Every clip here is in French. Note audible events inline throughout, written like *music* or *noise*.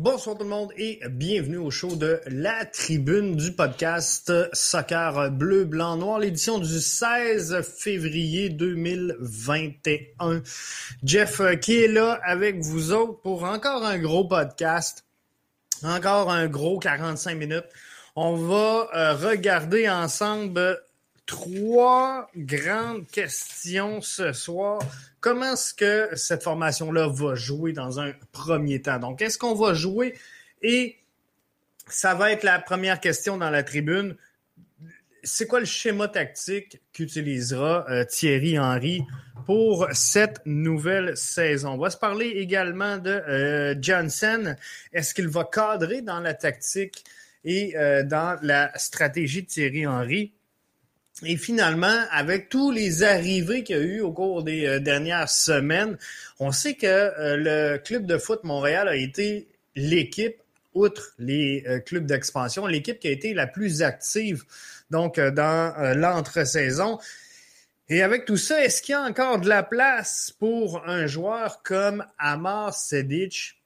Bonsoir tout le monde et bienvenue au show de La Tribune du podcast Soccer Bleu, Blanc, Noir, l'édition du 16 février 2021. Jeff euh, qui est là avec vous autres pour encore un gros podcast, encore un gros 45 minutes. On va euh, regarder ensemble trois grandes questions ce soir comment est-ce que cette formation-là va jouer dans un premier temps? Donc, est-ce qu'on va jouer? Et ça va être la première question dans la tribune. C'est quoi le schéma tactique qu'utilisera euh, Thierry Henry pour cette nouvelle saison? On va se parler également de euh, Johnson. Est-ce qu'il va cadrer dans la tactique et euh, dans la stratégie de Thierry Henry? Et finalement, avec tous les arrivées qu'il y a eu au cours des euh, dernières semaines, on sait que euh, le club de foot Montréal a été l'équipe, outre les euh, clubs d'expansion, l'équipe qui a été la plus active donc dans l'entre-saison. Et avec tout ça, est-ce qu'il y a encore de la place pour un joueur comme Amar Sedic?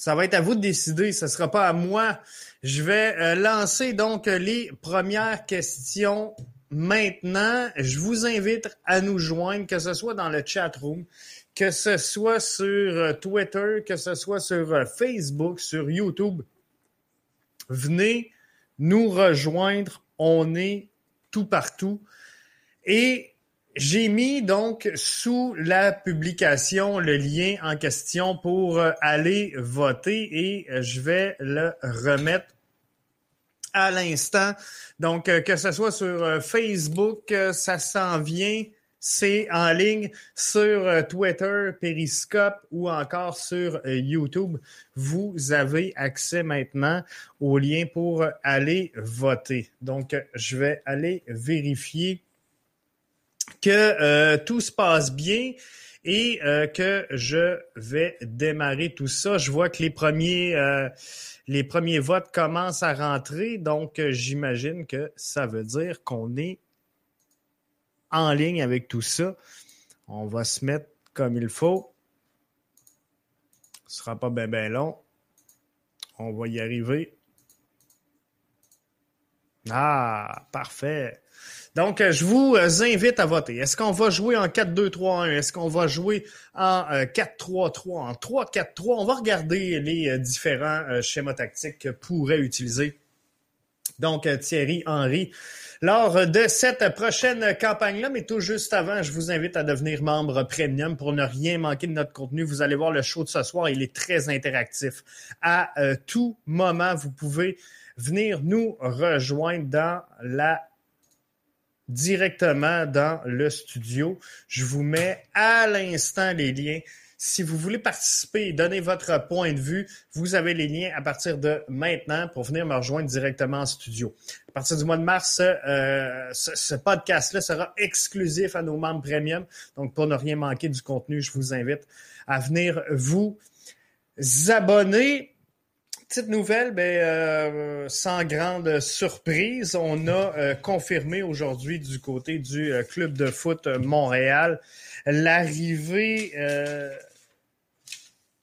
Ça va être à vous de décider, ce ne sera pas à moi je vais euh, lancer donc les premières questions maintenant. Je vous invite à nous joindre, que ce soit dans le chat room, que ce soit sur euh, Twitter, que ce soit sur euh, Facebook, sur YouTube. Venez nous rejoindre. On est tout partout. Et j'ai mis donc sous la publication le lien en question pour euh, aller voter et euh, je vais le remettre à l'instant. Donc, euh, que ce soit sur Facebook, ça s'en vient, c'est en ligne sur Twitter, Periscope ou encore sur YouTube. Vous avez accès maintenant au lien pour aller voter. Donc, je vais aller vérifier que euh, tout se passe bien et euh, que je vais démarrer tout ça. Je vois que les premiers, euh, les premiers votes commencent à rentrer, donc j'imagine que ça veut dire qu'on est en ligne avec tout ça. On va se mettre comme il faut. Ce sera pas bien ben long. On va y arriver. Ah, parfait. Donc, euh, je vous euh, invite à voter. Est-ce qu'on va jouer en 4-2-3-1? Est-ce qu'on va jouer en 4-3-3, euh, en 3-4-3? On va regarder les différents schémas tactiques que pourrait utiliser donc Thierry Henry lors de cette prochaine campagne-là. Mais tout juste avant, je vous invite à devenir membre premium pour ne rien manquer de notre contenu. Vous allez voir le show de ce soir, il est très interactif. À tout moment, vous pouvez venir nous rejoindre dans la directement dans le studio. Je vous mets à l'instant les liens. Si vous voulez participer et donner votre point de vue, vous avez les liens à partir de maintenant pour venir me rejoindre directement en studio. À partir du mois de mars, euh, ce, ce podcast-là sera exclusif à nos membres premium. Donc, pour ne rien manquer du contenu, je vous invite à venir vous abonner petite nouvelle, ben, euh, sans grande surprise, on a euh, confirmé aujourd'hui du côté du euh, club de foot Montréal l'arrivée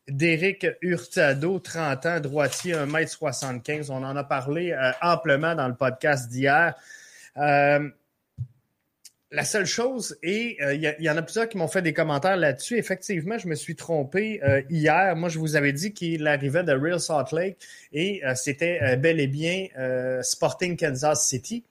d'Éric Hurtado, 30 ans, droitier, 1m75. On en a parlé amplement dans le podcast d'hier. La seule chose, et euh, il y, en a plusieurs qui m'ont fait des commentaires là-dessus, effectivement, je me suis trompé euh, hier. Moi, je vous avais dit qu'il arrivait de Real Salt Lake et euh, c'était bel et bien Sporting Kansas City.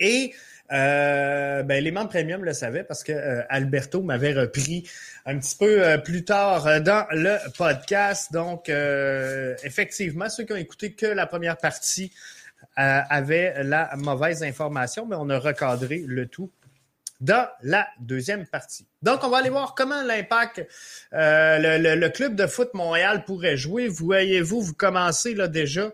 Et ben, les membres premium le savaient parce que Alberto m'avait repris un petit peu plus tard dans le podcast. Donc, effectivement, ceux qui ont écouté que la première partie euh, avait la mauvaise information, mais on a recadré le tout dans la deuxième partie. Donc, on va aller voir comment l'impact, euh, le, club de foot Montréal pourrait jouer. Voyez-vous, vous commencez là déjà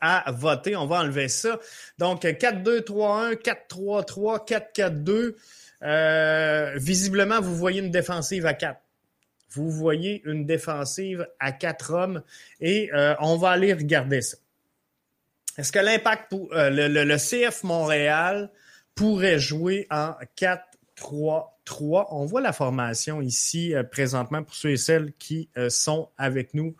à voter. On va enlever ça. Donc, 4-2-3-1, 4-3-3, 4-4-2. visiblement, vous voyez une défensive à 4. Vous voyez une défensive à 4 hommes et euh, on va aller regarder ça. Est-ce que l'impact euh, le, CF Montréal pourrait jouer en 4-3-3? 4-3. On voit la formation ici présentement pour ceux et celles qui sont avec nous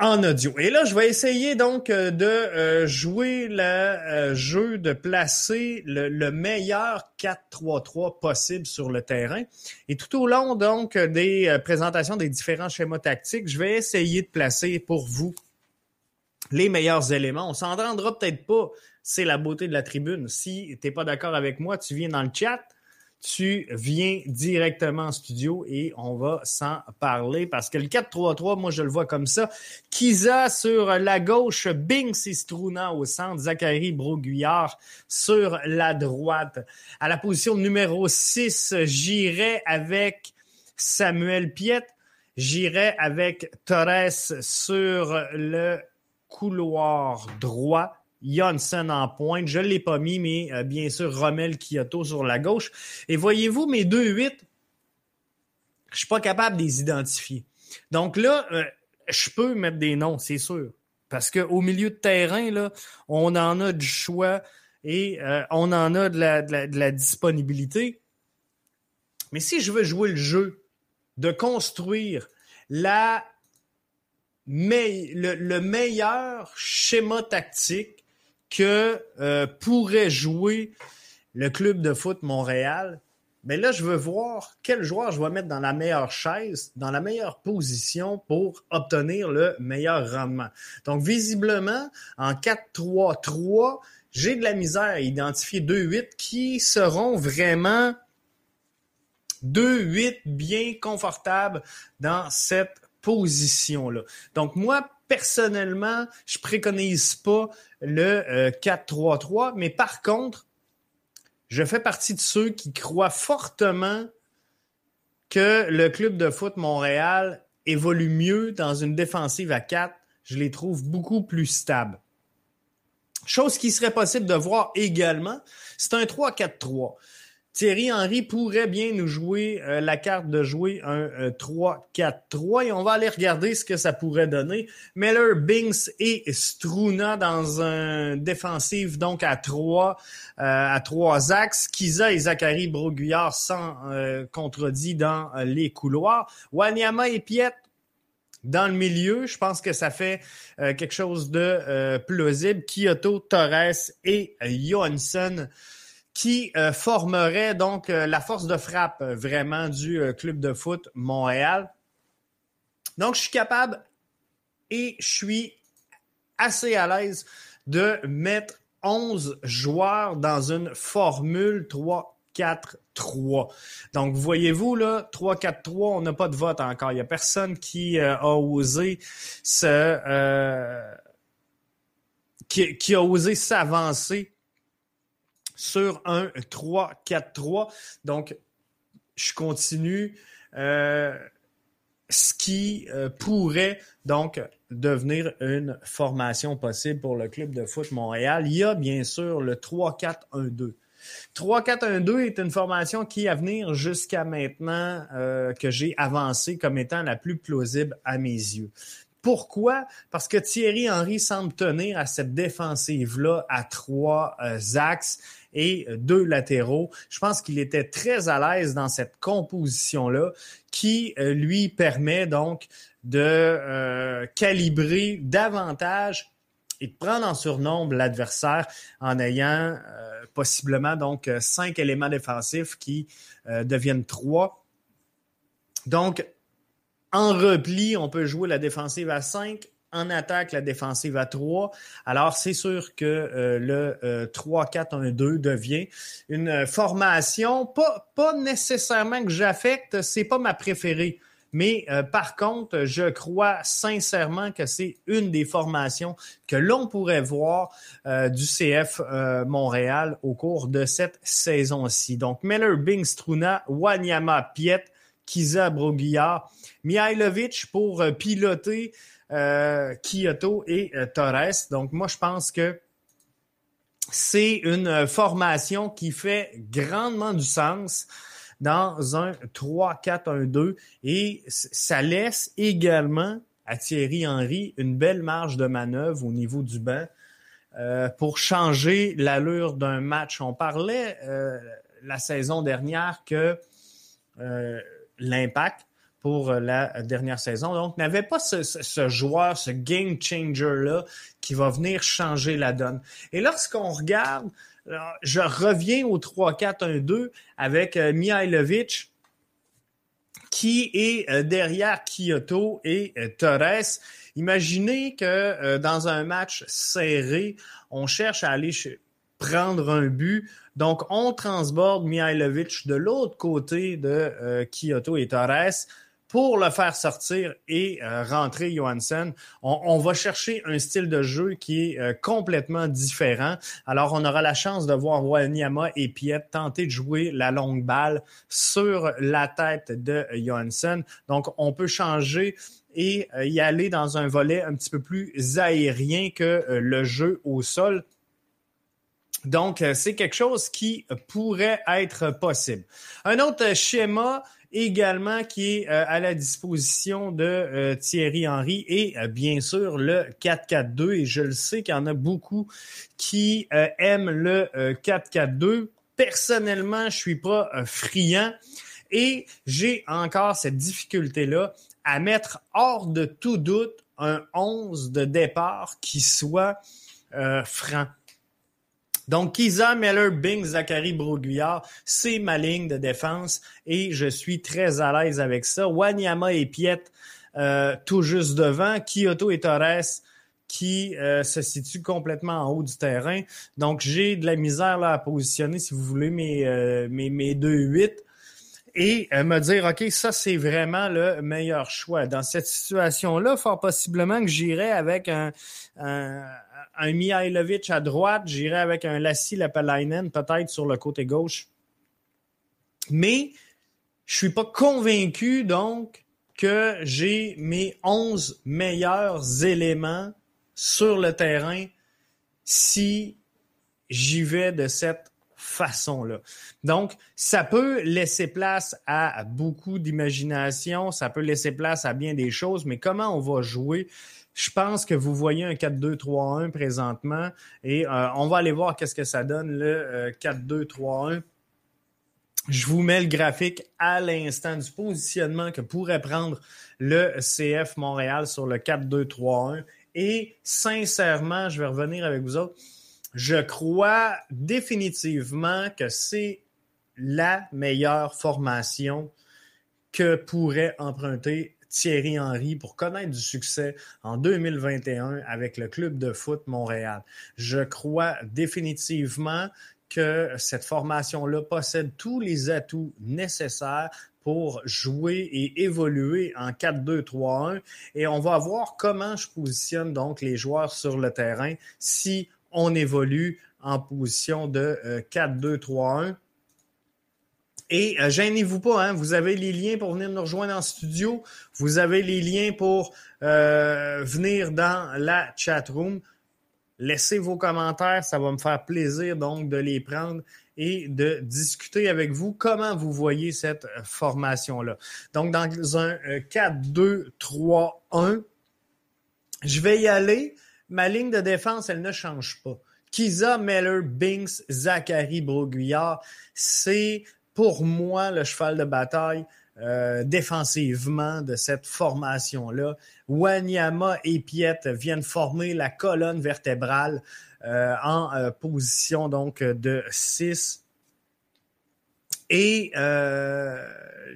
en audio. Et là, je vais essayer donc euh, de euh, jouer le euh, jeu de placer le, meilleur 4-3-3 possible sur le terrain. Et tout au long donc des présentations des différents schémas tactiques, je vais essayer de placer pour vous les meilleurs éléments. On s'en rendra peut-être pas. C'est la beauté de la tribune. Si tu n'es pas d'accord avec moi, tu viens dans le chat tu viens directement en studio et on va s'en parler parce que le 4-3-3, moi je le vois comme ça. Kiza sur la gauche, Binks et Struna au centre, Zachary Broguillard sur la droite. À la position numéro 6, j'irai avec Samuel Piet. J'irai avec Torres sur le couloir droit. Johnson en pointe. Je ne l'ai pas mis, mais euh, bien sûr, Rommel Kyoto sur la gauche. Et voyez-vous, mes deux 8, je suis pas capable de les identifier. Donc là, euh, je peux mettre des noms, c'est sûr. Parce qu'au milieu de terrain, on en a du choix et euh, on en a de la, de la disponibilité. Mais si je veux jouer le jeu, de construire la le, le, meilleur schéma tactique que euh, pourrait jouer le club de foot Montréal, mais là, je veux voir quel joueur je vais mettre dans la meilleure chaise, dans la meilleure position pour obtenir le meilleur rendement. Donc, visiblement, en 4-3-3, j'ai de la misère à identifier deux 8 qui seront vraiment deux 8 bien confortables dans cette position-là. Donc, moi, personnellement, je préconise pas le 4-3-3, euh, mais par contre, je fais partie de ceux qui croient fortement que le club de foot Montréal évolue mieux dans une défensive à 4. Je les trouve beaucoup plus stables. Chose qui serait possible de voir également, c'est un 3-4-3. Thierry Henry pourrait bien nous jouer euh, la carte de jouer un 3-4-3 euh, et on va aller regarder ce que ça pourrait donner. Meller, Binks et Struna dans un défensif donc à 3 euh, à trois axes. Kiza et Zachary Broguillard sans contredit dans les couloirs. Wanyama et Piet dans le milieu, je pense que ça fait quelque chose de plausible. Kyoto, Torres et Johansson qui euh, formerait donc euh, la force de frappe euh, vraiment du club de foot Montréal. Donc, je suis capable et je suis assez à l'aise de mettre 11 joueurs dans une formule 3-4-3. Donc, voyez-vous, là, 3-4-3, on n'a pas de vote encore. Il n'y a personne qui a osé se... qui, a osé s'avancer sur un 3-4-3. Donc, je continue. Euh, ce qui euh, pourrait donc devenir une formation possible pour le club de foot Montréal. Il y a bien sûr le 3-4-1-2. 3-4-1-2 est une formation qui, à venir jusqu'à maintenant, euh, que j'ai avancé comme étant la plus plausible à mes yeux. Pourquoi? Parce que Thierry Henry semble tenir à cette défensive-là à trois axes et deux latéraux. Je pense qu'il était très à l'aise dans cette composition-là qui euh, lui permet donc de euh, calibrer davantage et de prendre en surnombre l'adversaire en ayant euh, possiblement donc cinq éléments défensifs qui deviennent trois. Donc, en repli, on peut jouer la défensive à cinq en attaque la défensive à 3. Alors, c'est sûr que euh, le 3-4-1-2 euh, devient une formation, pas, pas nécessairement que j'affecte, c'est pas ma préférée. Mais euh, par contre, je crois sincèrement que c'est une des formations que l'on pourrait voir du CF Montréal au cours de cette saison-ci. Donc, Miller, Bing, Struna, Wanyama, Piet, Kiza, Broguillard, Mihailovic pour piloter euh, Kyoto et euh, Torres. Donc, moi, je pense que c'est une euh, formation qui fait grandement du sens dans un 3-4-1-2 et ça laisse également à Thierry Henry une belle marge de manœuvre au niveau du banc pour changer l'allure d'un match. On parlait la saison dernière que l'impact pour la dernière saison. Donc, n'avait pas ce, joueur, ce game changer-là qui va venir changer la donne. Et lorsqu'on regarde, je reviens au 3-4-1-2 avec Mihailovic qui est derrière Kyoto et Torres. Imaginez que euh, dans un match serré, on cherche à aller prendre un but. Donc, on transborde Mihailovic de l'autre côté de euh, Kyoto et Torres pour le faire sortir et euh, rentrer Johansson. On, va chercher un style de jeu qui est complètement différent. Alors, on aura la chance de voir Wanyama et Piet tenter de jouer la longue balle sur la tête de Johansson. Donc, on peut changer et euh, y aller dans un volet un petit peu plus aérien que euh, le jeu au sol. Donc, euh, c'est quelque chose qui pourrait être possible. Un autre schéma également qui est à la disposition de Thierry Henry et bien sûr le 4-4-2. Et je le sais qu'il y en a beaucoup qui aiment le 4-4-2. Personnellement, je suis pas friand et j'ai encore cette difficulté-là à mettre hors de tout doute un 11 de départ qui soit euh, franc. Donc, Kiza, Meller, Bing, Zachary, Broguillard, c'est ma ligne de défense et je suis très à l'aise avec ça. Wanyama et Piet euh, tout juste devant. Kyoto et Torres qui euh, se situent complètement en haut du terrain. Donc, j'ai de la misère là, à positionner, si vous voulez, mes, mes, mes 2-8 et euh, me dire, OK, ça, c'est vraiment le meilleur choix. Dans cette situation-là, fort possiblement que j'irai avec un, un Mihailovic à droite, j'irai avec un Lassie Lapalainen peut-être sur le côté gauche. Mais je suis pas convaincu, donc, que j'ai mes 11 meilleurs éléments sur le terrain si j'y vais de cette façon-là. Donc, ça peut laisser place à beaucoup d'imagination, ça peut laisser place à bien des choses, mais comment on va jouer? Je pense que vous voyez un 4-2-3-1 présentement et euh, on va aller voir qu'est-ce que ça donne le 4-2-3-1. Euh, Je vous mets le graphique à l'instant du positionnement que pourrait prendre le CF Montréal sur le 4-2-3-1. Et sincèrement, je vais revenir avec vous autres je crois définitivement que c'est la meilleure formation que pourrait emprunter Thierry Henry pour connaître du succès en 2021 avec le club de foot Montréal. Je crois définitivement que cette formation-là possède tous les atouts nécessaires pour jouer et évoluer en 4-2-3-1 et on va voir comment je positionne donc les joueurs sur le terrain si on évolue en position de 4-2-3-1. Et euh, gênez-vous pas, hein, vous avez les liens pour venir nous rejoindre en studio. Vous avez les liens pour euh, venir dans la chat room. Laissez vos commentaires, ça va me faire plaisir donc de les prendre et de discuter avec vous comment vous voyez cette formation-là. Donc, dans un 4-2-3-1, je vais y aller ma ligne de défense, elle ne change pas. Kiza, Meller, Binks, Zachary, Broguillard, c'est pour moi le cheval de bataille euh, défensivement de cette formation-là. Wanyama et Piet viennent former la colonne vertébrale euh, en euh, position donc de 6. Et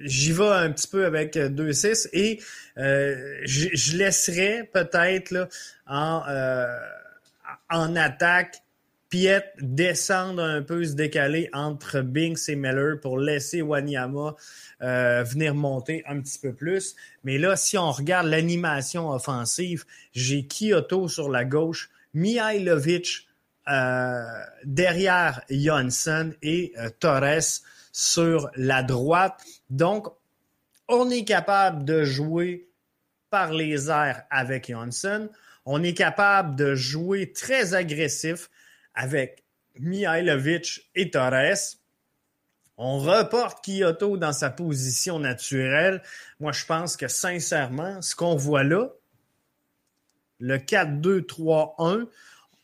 j'y vais un petit peu avec 2-6 et je, je laisserai peut-être en, euh, en attaque. Piet descendre un peu, se décaler entre Binks et Miller pour laisser Wanyama euh, venir monter un petit peu plus. Mais là, si on regarde l'animation offensive, j'ai Kyoto sur la gauche, Mihailovic euh, derrière Johnson et Torres sur la droite. Donc, on est capable de jouer par les airs avec Johnson on est capable de jouer très agressif avec Mihailovic et Torres. On reporte Kyoto dans sa position naturelle. Moi, je pense que sincèrement, ce qu'on voit là, le 4-2-3-1,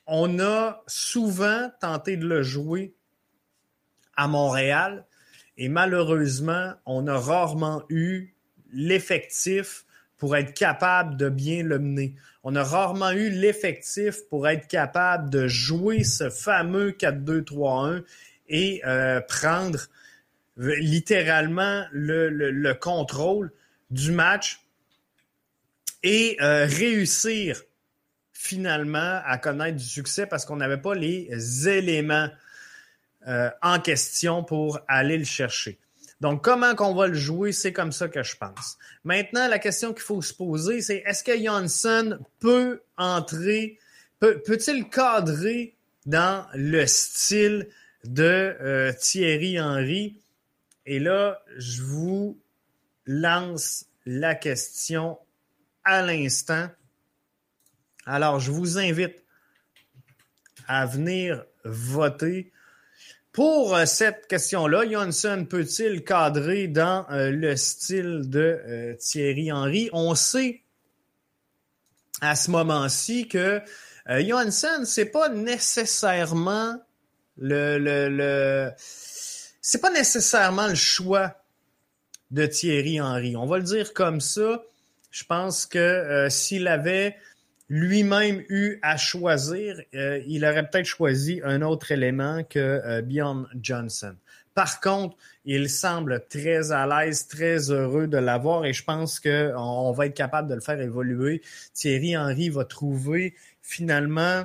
on a souvent tenté de le jouer à Montréal. Et malheureusement, on a rarement eu l'effectif pour être capable de bien le mener. On a rarement eu l'effectif pour être capable de jouer ce fameux 4-2-3-1 et euh, prendre littéralement le, le, contrôle du match et euh, réussir finalement à connaître du succès parce qu'on n'avait pas les éléments euh, en question pour aller le chercher. Donc, comment qu'on va le jouer, c'est comme ça que je pense. Maintenant, la question qu'il faut se poser, c'est est-ce que Johnson peut entrer, peut, il cadrer dans le style de euh, Thierry Henry? Et là, je vous lance la question à l'instant. Alors, je vous invite à venir voter. Pour euh, cette question-là, Johnson peut-il cadrer dans euh, le style de euh, Thierry Henry? On sait à ce moment-ci que Johansson, c'est pas nécessairement le, le, le c'est pas nécessairement le choix de Thierry Henry. On va le dire comme ça. Je pense que s'il avait lui-même eu à choisir, euh, il aurait peut-être choisi un autre élément que euh, Bjorn Johnson. Par contre, il semble très à l'aise, très heureux de l'avoir et je pense qu'on on va être capable de le faire évoluer. Thierry Henry va trouver finalement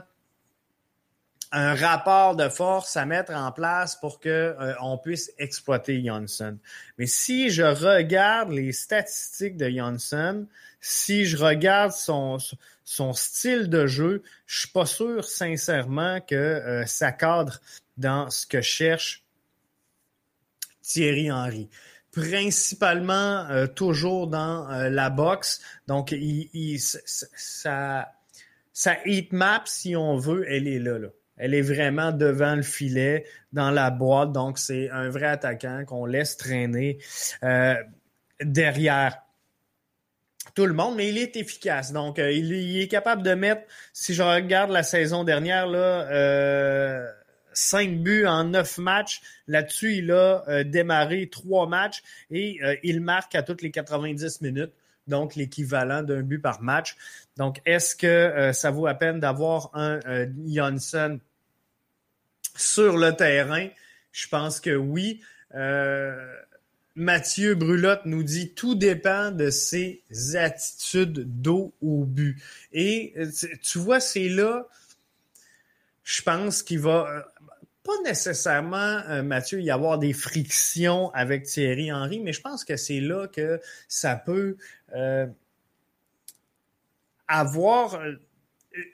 un rapport de force à mettre en place pour que euh, puisse exploiter Johnson. Mais si je regarde les statistiques de Johnson, si je regarde son, son style de jeu, je suis pas sûr sincèrement que euh, ça cadre dans ce que cherche Thierry Henry. Principalement euh, toujours dans euh, la boxe. Donc, il, heat map, si on veut, elle est là, là. Elle est vraiment devant le filet, dans la boîte. Donc, c'est un vrai attaquant qu'on laisse traîner derrière tout le monde, mais il est efficace. Donc, euh, il, est capable de mettre, si je regarde la saison dernière, là, euh, 5 buts en 9 matchs. Là-dessus, il a euh, démarré 3 matchs et euh, il marque à toutes les 90 minutes, donc l'équivalent d'un but par match. Donc, est-ce que ça vaut la peine d'avoir un Johnson sur le terrain? Je pense que oui. Mathieu Brulotte nous dit tout dépend de ses attitudes d'eau au but. Et euh, tu vois, c'est là, je pense qu'il va euh, pas nécessairement, euh, Mathieu, y avoir des frictions avec Thierry Henry, mais je pense que c'est là que ça peut avoir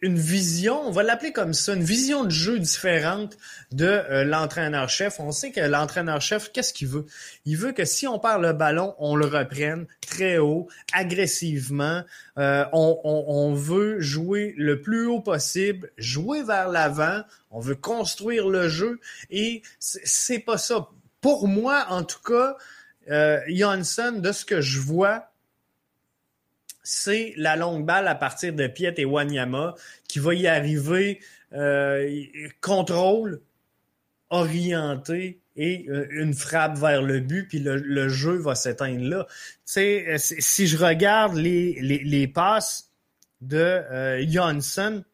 une vision, on va l'appeler comme ça, une vision de jeu différente de euh, l'entraîneur-chef. On sait que l'entraîneur-chef, qu'est-ce qu'il veut? Il veut que si on perd le ballon, on le reprenne très haut, agressivement. Euh, on, veut jouer le plus haut possible, jouer vers l'avant. On veut construire le jeu et c'est pas ça. Pour moi, en tout cas, euh, de ce que je vois, c'est la longue balle à partir de Piet et Wanyama qui va y arriver euh, contrôle orienté et euh, une frappe vers le but, puis le, jeu va s'éteindre là. Euh, si je regarde les, les, passes de Johnson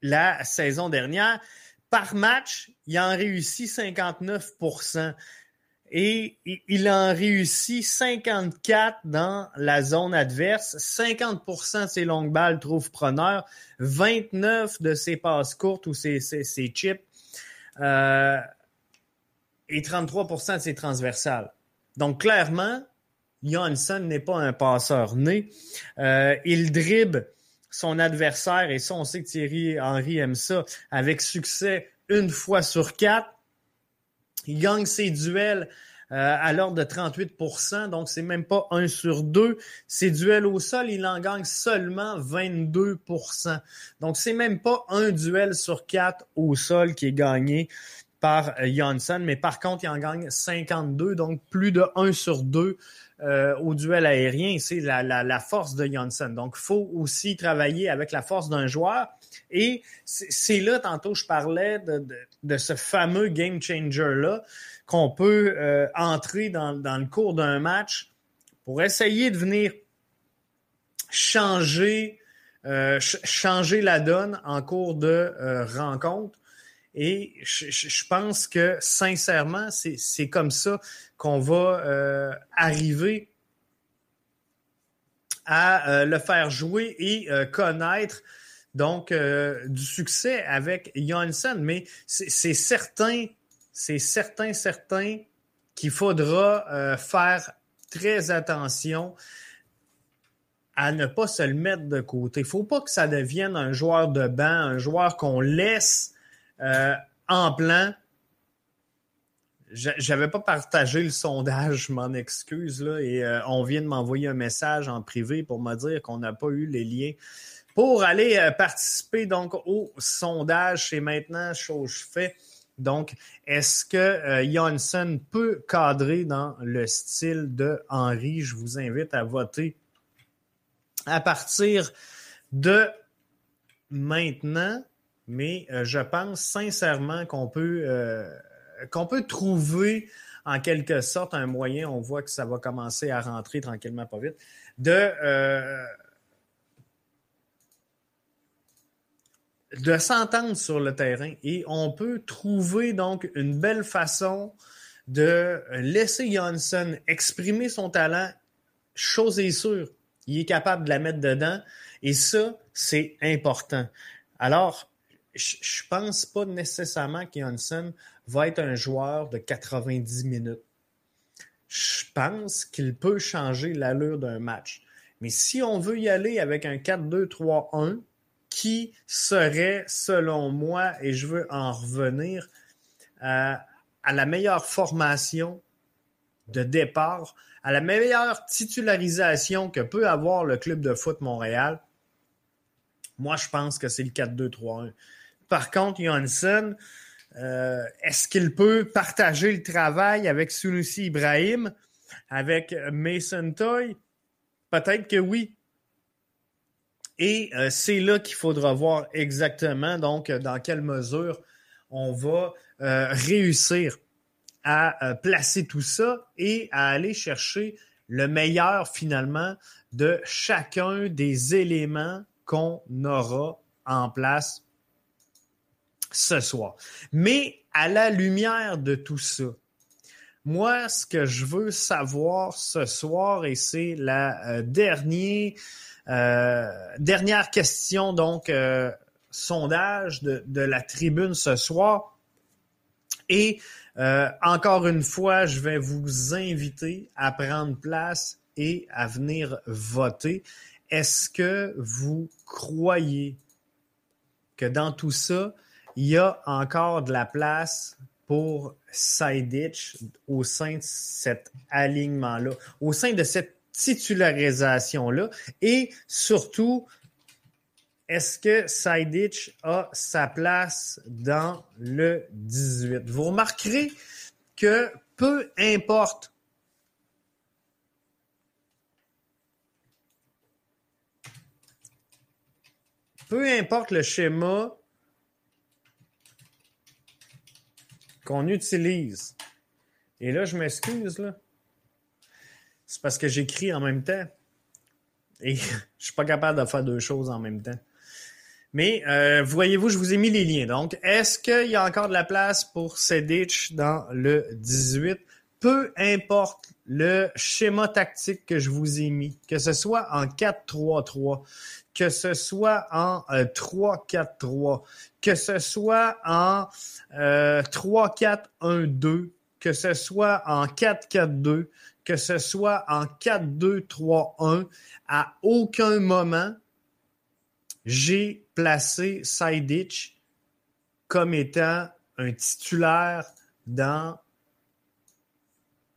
la saison dernière, par match, il en réussit 59 et il en réussit 54 dans la zone adverse. 50% de ses longues balles trouvent preneur. 29 de ses passes courtes ou ses, chips. Euh, et 33% de ses transversales. Donc, clairement, Johansson n'est pas un passeur né. Euh, il dribble son adversaire, et ça, on sait que Thierry Henry aime ça, avec succès une fois sur quatre. Il gagne ses duels euh, à l'ordre de 38% donc c'est même pas un sur deux. Ses duels au sol, il en gagne seulement 22% Donc c'est même pas un duel sur quatre au sol qui est gagné par euh, Janssen, mais par contre, il en gagne 52, donc plus de 1 sur 2 euh, au duel aérien, c'est la, la, force de Johnson. Donc, il faut aussi travailler avec la force d'un joueur. Et c'est là, tantôt, je parlais de, ce fameux game changer-là qu'on peut euh, entrer dans, le cours d'un match pour essayer de venir changer, euh, changer la donne en cours de rencontre. Et je, pense que sincèrement, c'est comme ça qu'on va euh, arriver à euh, le faire jouer et euh, connaître donc du succès avec Janssen. Mais c'est certain, c'est certain, certain qu'il faudra faire très attention à ne pas se le mettre de côté. Il ne faut pas que ça devienne un joueur de banc, un joueur qu'on laisse en plan j'avais pas partagé le sondage, je m'en excuse, là, et euh, on vient de m'envoyer un message en privé pour me dire qu'on n'a pas eu les liens pour aller euh, participer donc au sondage. C'est maintenant chose faite. Donc, est-ce que euh, peut cadrer dans le style de Henry? Je vous invite à voter à partir de maintenant, mais euh, je pense sincèrement qu'on peut qu'on peut trouver en quelque sorte un moyen, on voit que ça va commencer à rentrer tranquillement, pas vite, de, de s'entendre sur le terrain. Et on peut trouver donc une belle façon de laisser Johnson exprimer son talent. Chose est sûre, il est capable de la mettre dedans. Et ça, c'est important. Alors, je pense pas nécessairement que Johnson va être un joueur de 90 minutes. Je pense qu'il peut changer l'allure d'un match. Mais si on veut y aller avec un 4-2-3-1, qui serait, selon moi, et je veux en revenir, euh, à la meilleure formation de départ, à la meilleure titularisation que peut avoir le club de foot Montréal, moi, je pense que c'est le 4-2-3-1. Par contre, Johansson, euh, est-ce qu'il peut partager le travail avec Sunusi Ibrahim, avec Mason Toy? Peut-être que oui. Et euh, c'est là qu'il faudra voir exactement donc dans quelle mesure on va euh, réussir à placer tout ça et à aller chercher le meilleur finalement de chacun des éléments qu'on aura en place ce soir. Mais à la lumière de tout ça, moi, ce que je veux savoir ce soir, et c'est la euh, dernière, euh, dernière question, donc euh, sondage de, la tribune ce soir. Et encore une fois, je vais vous inviter à prendre place et à venir voter. Est-ce que vous croyez que dans tout ça, il y a encore de la place pour Sidich au sein de cet alignement-là, au sein de cette titularisation-là. Et surtout, est-ce que Sidich a sa place dans le 18? Vous remarquerez que peu importe peu importe le schéma qu'on utilise. Et là, je m'excuse, là. C'est parce que j'écris en même temps. Et *laughs* je suis pas capable de faire deux choses en même temps. Mais euh, voyez-vous, je vous ai mis les liens. Donc, est-ce qu'il y a encore de la place pour Sedic dans le 18? Peu importe le schéma tactique que je vous ai mis, que ce soit en 4-3-3, que ce soit en 3-4-3, euh, que ce soit en 3-4-1-2, euh, que ce soit en 4-4-2, que ce soit en 4-2-3-1, à aucun moment, j'ai placé Sidich comme étant un titulaire dans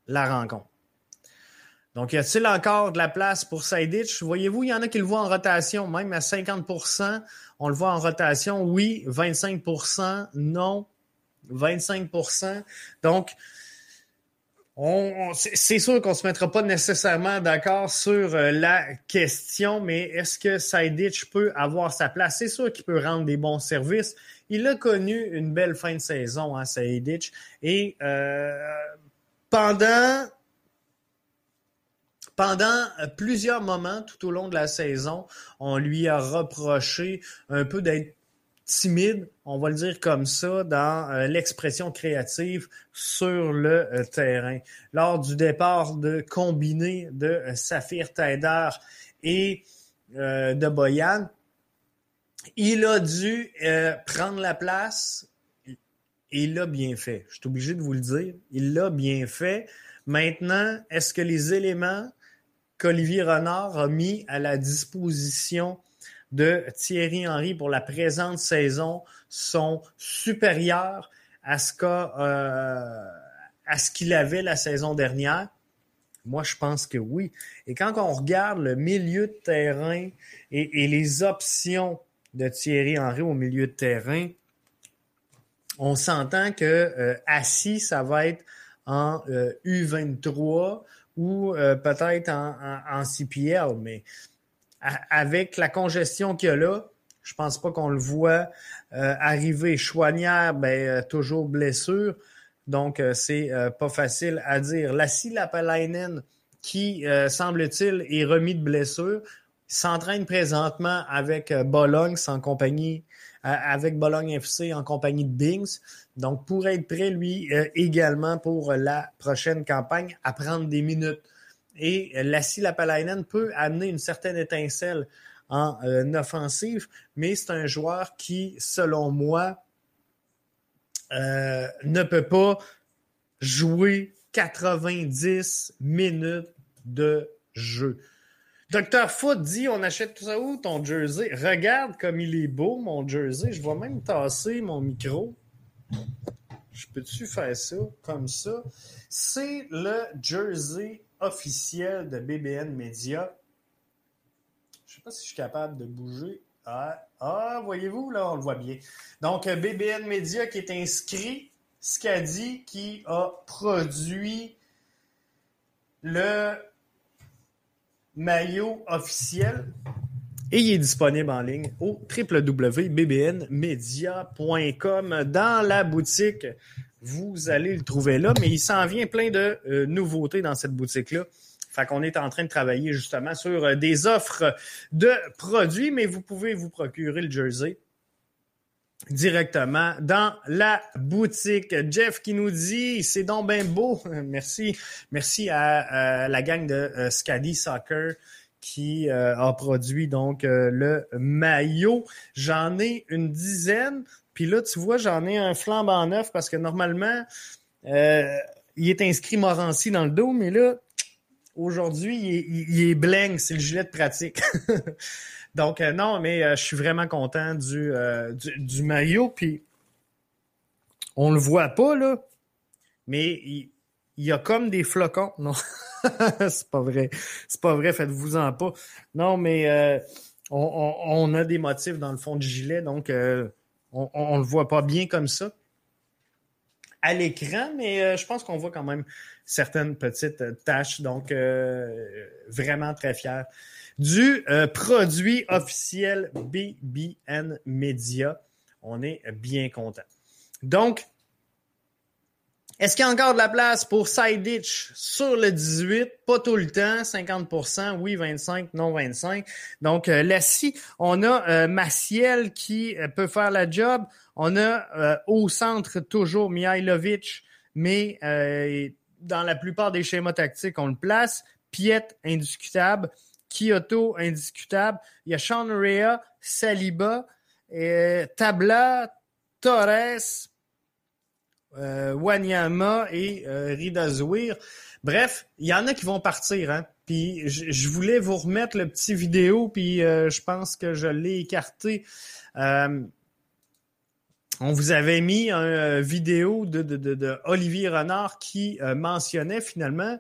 la rencontre. Donc, y a-t-il encore de la place pour Saïditch? Voyez-vous, il y en a qui le voient en rotation, même à 50% on le voit en rotation. Oui, 25% non, 25% Donc, c'est sûr qu'on se mettra pas nécessairement d'accord sur euh, la question, mais est-ce que Saïditch peut avoir sa place? C'est sûr qu'il peut rendre des bons services. Il a connu une belle fin de saison, hein, Saïditch. Et euh, pendant, pendant plusieurs moments tout au long de la saison, on lui a reproché un peu d'être timide, on va le dire comme ça, dans euh, l'expression créative sur le euh, terrain. Lors du départ de combiné de euh, Saphir et de Boyan, il a dû prendre la place et il l'a bien fait. Je suis obligé de vous le dire. Il l'a bien fait. Maintenant, est-ce que les éléments qu'Olivier Renard a mis à la disposition de Thierry Henry pour la présente saison sont supérieurs à ce euh, ce qu'il avait la saison dernière? Moi, je pense que oui. Et quand on regarde le milieu de terrain et, les options de Thierry Henry au milieu de terrain, on s'entend que euh, assis, ça va être en U23 euh, ou peut-être en, en, CPL, mais avec la congestion qu'il y a là, je pense pas qu'on le voit euh, arriver. Chouanière, ben, euh, toujours blessure. Donc, euh, c'est pas facile à dire. Lassie Lapalainen, qui, semble-t-il, est remis de blessure, s'entraîne présentement avec Bologne, en compagnie, avec Bologne FC en compagnie de Bings. Donc, pour être prêt, lui, également pour la prochaine campagne, à prendre des minutes et Lassie Lapalainen peut amener une certaine étincelle en euh, offensive, mais c'est un joueur qui, selon moi, euh, ne peut pas jouer 90 minutes de jeu. Docteur Foot dit on achète tout ça où ton jersey? Regarde comme il est beau mon jersey. Je vais même tasser mon micro. Je peux-tu faire ça comme ça? C'est le jersey officiel de BBN Media. Je ne sais pas si je suis capable de bouger. Ah, ah, voyez-vous, là, on le voit bien. Donc, euh, BBN Media qui est inscrit, Scadi qui a produit le maillot officiel et il est disponible en ligne au www.bbnmedia.com dans la boutique vous allez le trouver là, mais il s'en vient plein de euh, nouveautés dans cette boutique-là. Fait qu'on est en train de travailler justement sur euh, des offres de produits, mais vous pouvez vous procurer le jersey directement dans la boutique. Jeff qui nous dit c'est donc bien beau. *laughs* Merci. Merci à, la gang de euh, Scadi Soccer qui a produit donc le maillot. J'en ai une dizaine. Puis là, tu vois, j'en ai un flambant neuf parce que normalement, euh, il est inscrit Morancy dans le dos, mais là, aujourd'hui, il, est, bling, c'est le gilet de pratique. *laughs* Donc, euh, non, mais euh, je suis vraiment content du, du, maillot. Puis, on le voit pas, là, mais il, y a comme des flocons. Non, *laughs* c'est pas vrai. C'est pas vrai, faites-vous-en pas. Non, mais on, on, a des motifs dans le fond du gilet, donc on ne le voit pas bien comme ça à l'écran, mais euh, je pense qu'on voit quand même certaines petites euh, tâches. Donc, euh, vraiment très fier du produit officiel BBN Media. On est bien content. Donc, est-ce qu'il y a encore de la place pour side ditch sur le 18? Pas tout le temps, 50% oui, 25, non 25. Donc euh, là-ci, on a euh, Maciel qui euh, peut faire la job. On a au centre toujours Mihailovic, mais dans la plupart des schémas tactiques, on le place. Piet, indiscutable. Kyoto, indiscutable. Il y a Sean Rea, Saliba, Tabla, Torres, euh, Wanyama et euh, Ridazouir. Bref, il y en a qui vont partir. Hein? Puis je, voulais vous remettre le petit vidéo, puis euh, je pense que je l'ai écarté. on vous avait mis une vidéo de, de, Olivier Renard qui mentionnait finalement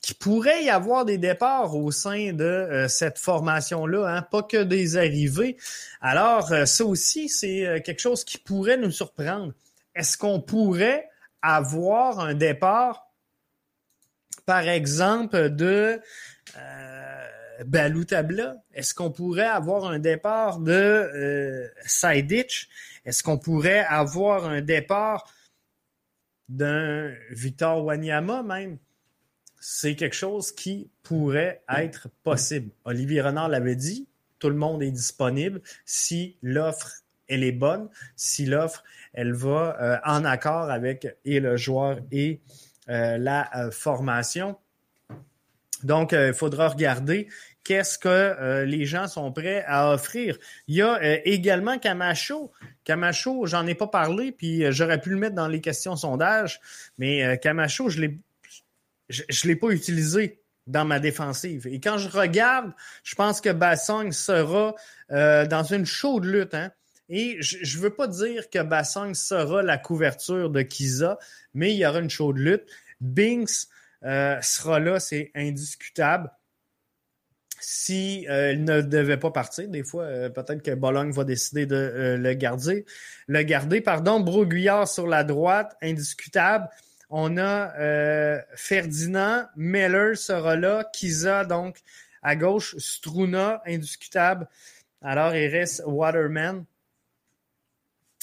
qu'il pourrait y avoir des départs au sein de cette formation-là, hein? pas que des arrivées. Alors, ça aussi, c'est quelque chose qui pourrait nous surprendre est-ce qu'on pourrait avoir un départ par exemple, de Balou Tabla? Est-ce qu'on pourrait avoir un départ de euh, Est-ce qu'on pourrait avoir un départ d'un Victor Wanyama même? C'est quelque chose qui pourrait être possible. Olivier Renard l'avait dit, tout le monde est disponible si l'offre elle est bonne, si l'offre elle va euh, en accord avec et le joueur et euh, la euh, formation. Donc, il faudra regarder qu'est-ce que euh, les gens sont prêts à offrir. Il y a euh, également Camacho. Camacho, j'en ai pas parlé, puis euh, j'aurais pu le mettre dans les questions sondage, mais Camacho, je l'ai je, l'ai pas utilisé dans ma défensive. Et quand je regarde, je pense que Bassong sera dans une chaude lutte. Hein? Et je ne veux pas dire que Bassong sera la couverture de Kiza, mais il y aura une chaude lutte. Binks sera là, c'est indiscutable si euh, ne devait pas partir. Des fois, euh, peut-être que Bologne va décider de euh, le garder. Le garder, pardon. Broguillard sur la droite, indiscutable. On a Ferdinand, Meller sera là, Kiza donc à gauche, Struna, indiscutable. Alors il reste Waterman.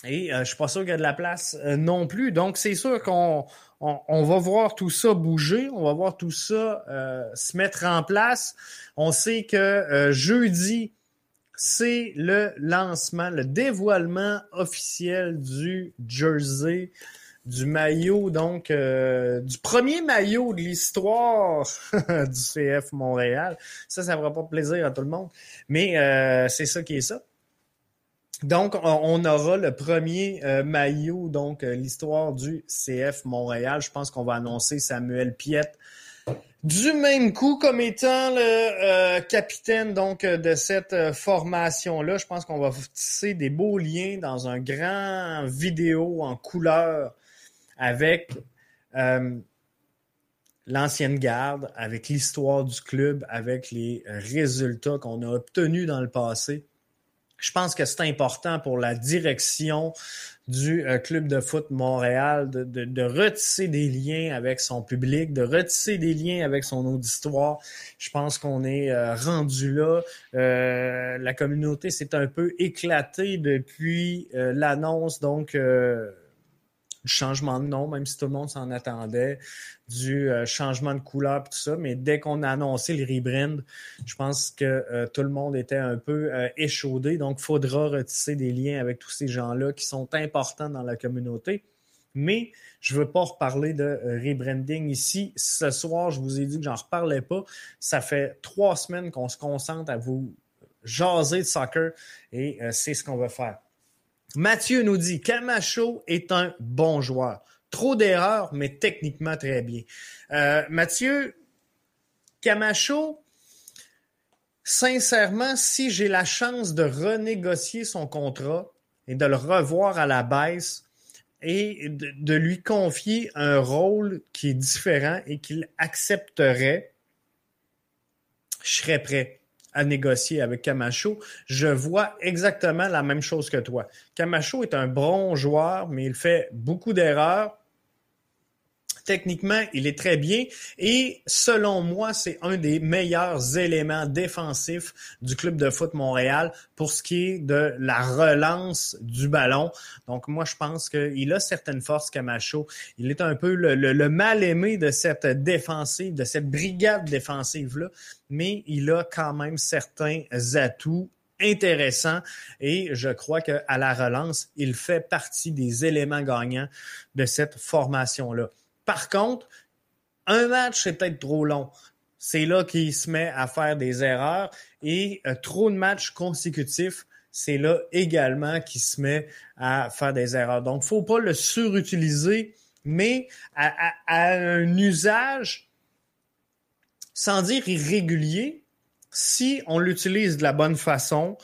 Et je suis pas sûr qu'il y a de la place non plus. Donc c'est sûr qu'on on, va voir tout ça bouger, on va voir tout ça euh, se mettre en place. On sait que euh, jeudi, c'est le lancement, le dévoilement officiel du jersey, du maillot, donc euh, du premier maillot de l'histoire *laughs* du CF Montréal. Ça, ça ne fera pas plaisir à tout le monde, mais c'est ça qui est ça. Donc, on aura le premier euh, maillot, donc euh, l'histoire du CF Montréal. Je pense qu'on va annoncer Samuel Piette du même coup comme étant le euh, capitaine de cette formation-là. Je pense qu'on va tisser des beaux liens dans un grand vidéo en couleur avec l'ancienne garde, avec l'histoire du club, avec les résultats qu'on a obtenus dans le passé. Je pense que c'est important pour la direction du euh, club de foot Montréal de, de, retisser des liens avec son public, de retisser des liens avec son auditoire. Je pense qu'on est euh, rendu là. Euh, la communauté s'est un peu éclatée depuis l'annonce donc du changement de nom, même si tout le monde s'en attendait, du euh, changement de couleur tout ça. Mais dès qu'on a annoncé le rebrand, je pense que euh, tout le monde était un peu euh, échaudé. Donc, il faudra retisser des liens avec tous ces gens-là qui sont importants dans la communauté. Mais je ne veux pas reparler de rebranding ici. Ce soir, je vous ai dit que j'en reparlais pas. Ça fait trois semaines qu'on se concentre à vous jaser de soccer et c'est ce qu'on va faire. Mathieu nous dit Camacho est un bon joueur. Trop d'erreurs, mais techniquement très bien. Euh, Mathieu, Camacho, sincèrement, si j'ai la chance de renégocier son contrat et de le revoir à la baisse et de, de lui confier un rôle qui est différent et qu'il accepterait, je serais prêt à négocier avec Camacho, je vois exactement la même chose que toi. Camacho est un bon joueur, mais il fait beaucoup d'erreurs. Techniquement, il est très bien et selon moi, c'est un des meilleurs éléments défensifs du club de foot Montréal pour ce qui est de la relance du ballon. Donc moi, je pense qu'il a certaines forces, Camacho. Il est un peu le, mal-aimé de cette défensive, de cette brigade défensive-là, mais il a quand même certains atouts intéressants et je crois qu'à la relance, il fait partie des éléments gagnants de cette formation-là. Par contre, un match, c'est peut-être trop long. C'est là qu'il se met à faire des erreurs et euh, trop de matchs consécutifs, c'est là également qu'il se met à faire des erreurs. Donc, il ne faut pas le surutiliser, mais à, un usage, sans dire irrégulier, si on l'utilise de la bonne façon,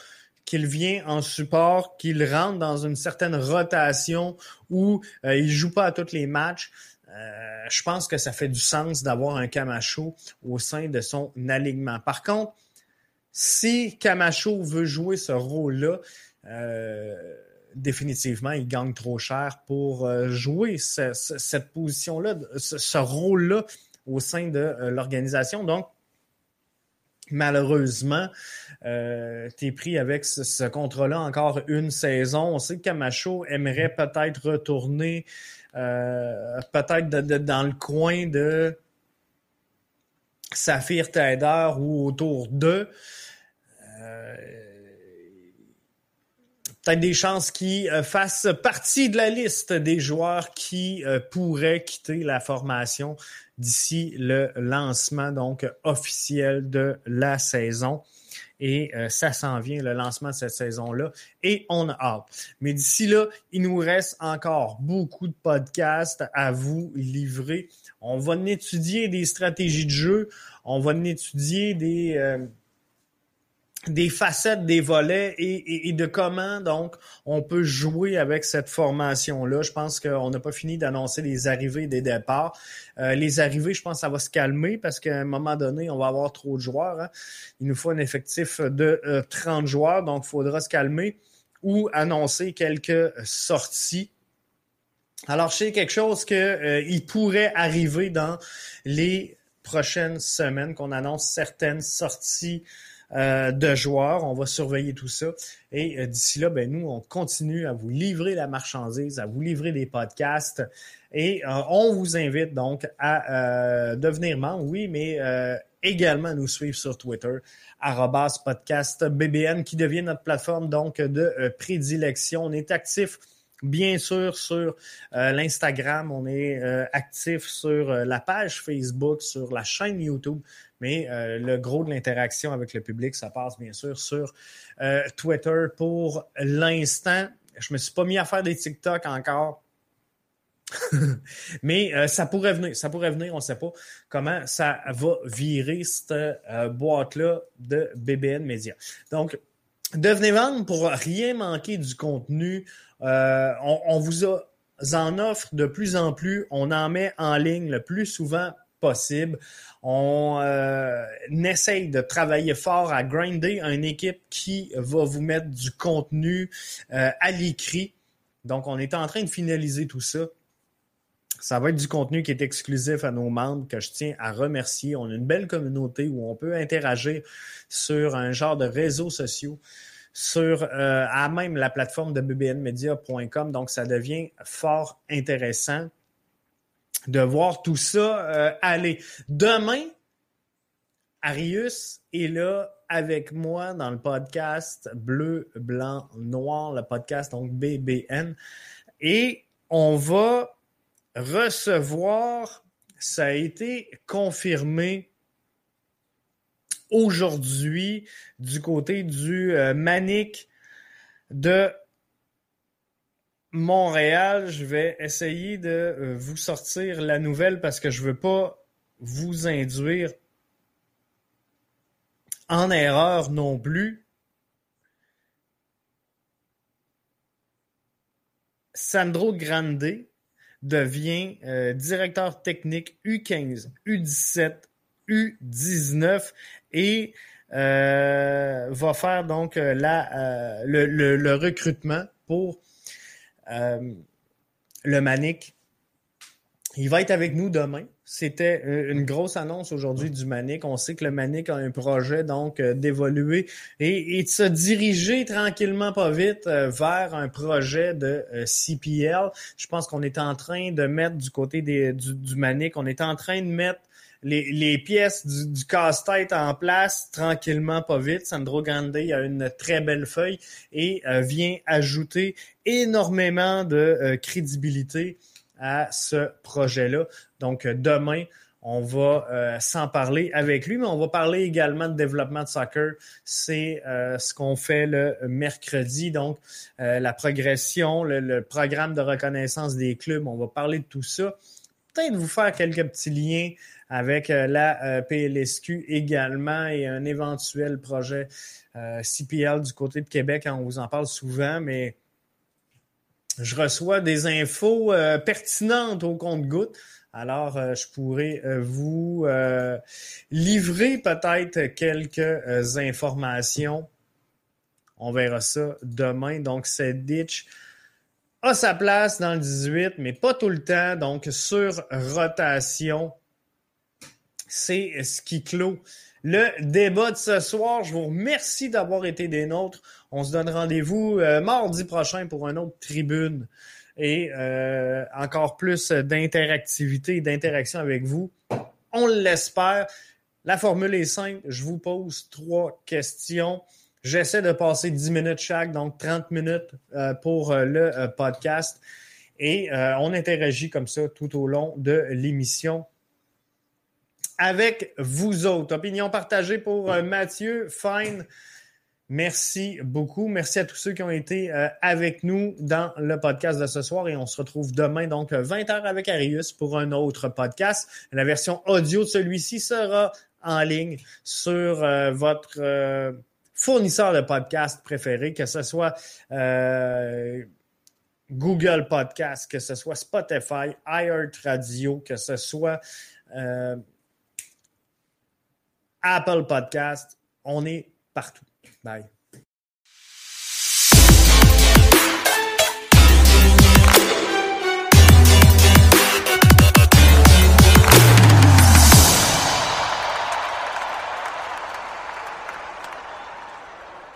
qu'il vient en support, qu'il rentre dans une certaine rotation où euh, il joue pas à tous les matchs, euh, je pense que ça fait du sens d'avoir un Camacho au sein de son alignement. Par contre, si Camacho veut jouer ce rôle-là, euh, définitivement, il gagne trop cher pour euh, jouer cette position-là, ce, rôle-là au sein de l'organisation. Donc, malheureusement, euh, tu es pris avec ce, contrat-là encore une saison. On sait que Camacho aimerait peut-être retourner peut-être dans le coin de Saphir Taider ou autour d'eux. Euh, peut-être des chances qui euh, fassent partie de la liste des joueurs qui euh, pourraient quitter la formation d'ici le lancement donc officiel de la saison. Et ça s'en vient, le lancement de cette saison-là. Et on a hâte. Mais d'ici là, il nous reste encore beaucoup de podcasts à vous livrer. On va étudier des stratégies de jeu. On va étudier des, euh, des facettes des volets et, de comment donc on peut jouer avec cette formation-là. Je pense qu'on n'a pas fini d'annoncer les arrivées et des départs. Euh, les arrivées, je pense que ça va se calmer parce qu'à un moment donné, on va avoir trop de joueurs. Hein. Il nous faut un effectif de 30 euh, joueurs, donc il faudra se calmer ou annoncer quelques sorties alors, c'est quelque chose qu'il euh, pourrait arriver dans les prochaines semaines, qu'on annonce certaines sorties euh, de joueurs. On va surveiller tout ça. Et euh, d'ici là, ben, nous, on continue à vous livrer la marchandise, à vous livrer des podcasts. Et on vous invite donc à devenir membre, oui, mais également nous suivre sur Twitter, podcast BBN, qui devient notre plateforme donc de prédilection. On est actif Bien sûr, sur euh, l'Instagram, on est euh, actif sur euh, la page Facebook, sur la chaîne YouTube, mais le gros de l'interaction avec le public, ça passe bien sûr sur Twitter pour l'instant. Je me suis pas mis à faire des TikTok encore. *laughs* mais ça pourrait venir, ça pourrait venir, on ne sait pas comment ça va virer cette boîte-là de BBN Media. Donc, devenez membre pour rien manquer du contenu euh, on, vous en offre de plus en plus. On en met en ligne le plus souvent possible. On euh, essaye de travailler fort à grinder une équipe qui va vous mettre du contenu euh, à l'écrit. Donc, on est en train de finaliser tout ça. Ça va être du contenu qui est exclusif à nos membres, que je tiens à remercier. On a une belle communauté où on peut interagir sur un genre de réseaux sociaux sur euh, à même la plateforme de bbnmedia.com. Donc, ça devient fort intéressant de voir tout ça euh, aller. Demain, Arius est là avec moi dans le podcast Bleu, Blanc, Noir, le podcast donc BBN. Et on va recevoir, ça a été confirmé aujourd'hui du côté du euh, Manic de Montréal. Je vais essayer de euh, vous sortir la nouvelle parce que je ne veux pas vous induire en erreur non plus. Sandro Grande devient euh, directeur technique U15, U17, U19 et euh, va faire donc euh, euh, le, recrutement pour le Manic. Il va être avec nous demain. C'était une grosse annonce aujourd'hui du Manic. On sait que le Manic a un projet donc d'évoluer et, de se diriger tranquillement, pas vite, vers un projet de CPL. Je pense qu'on est en train de mettre du côté des, du Manic, on est en train de mettre les, pièces du, casse-tête en place tranquillement, pas vite. Sandro Grande a une très belle feuille et euh, vient ajouter énormément de euh, crédibilité à ce projet-là. Donc demain, on va s'en parler avec lui, mais on va parler également de développement de soccer. C'est ce qu'on fait le mercredi, donc la progression, le, programme de reconnaissance des clubs. On va parler de tout ça. Peut-être vous faire quelques petits liens avec euh, la euh, PLSQ également et un éventuel projet euh, CPL du côté de Québec. On vous en parle souvent, mais je reçois des infos pertinentes au compte-goutte. Alors, je pourrais vous livrer peut-être quelques informations. On verra ça demain. Donc, c'est Ditch a sa place dans le 18, mais pas tout le temps. Donc, sur rotation, c'est ce qui clôt le débat de ce soir. Je vous remercie d'avoir été des nôtres. On se donne rendez-vous euh, mardi prochain pour une autre tribune et euh, encore plus d'interactivité et d'interaction avec vous. On l'espère. La formule est simple. Je vous pose trois questions. J'essaie de passer 10 minutes chaque, donc 30 minutes euh, pour le podcast. Et on interagit comme ça tout au long de l'émission avec vous autres. Opinion partagée pour euh, Mathieu Fine. Merci beaucoup. Merci à tous ceux qui ont été euh, avec nous dans le podcast de ce soir et on se retrouve demain, donc 20h avec Arius pour un autre podcast. La version audio de celui-ci sera en ligne sur euh, votre fournisseur de podcast préféré, que ce soit Google Podcast, que ce soit Spotify, iHeartRadio, que ce soit Apple Podcast. On est partout. Bye.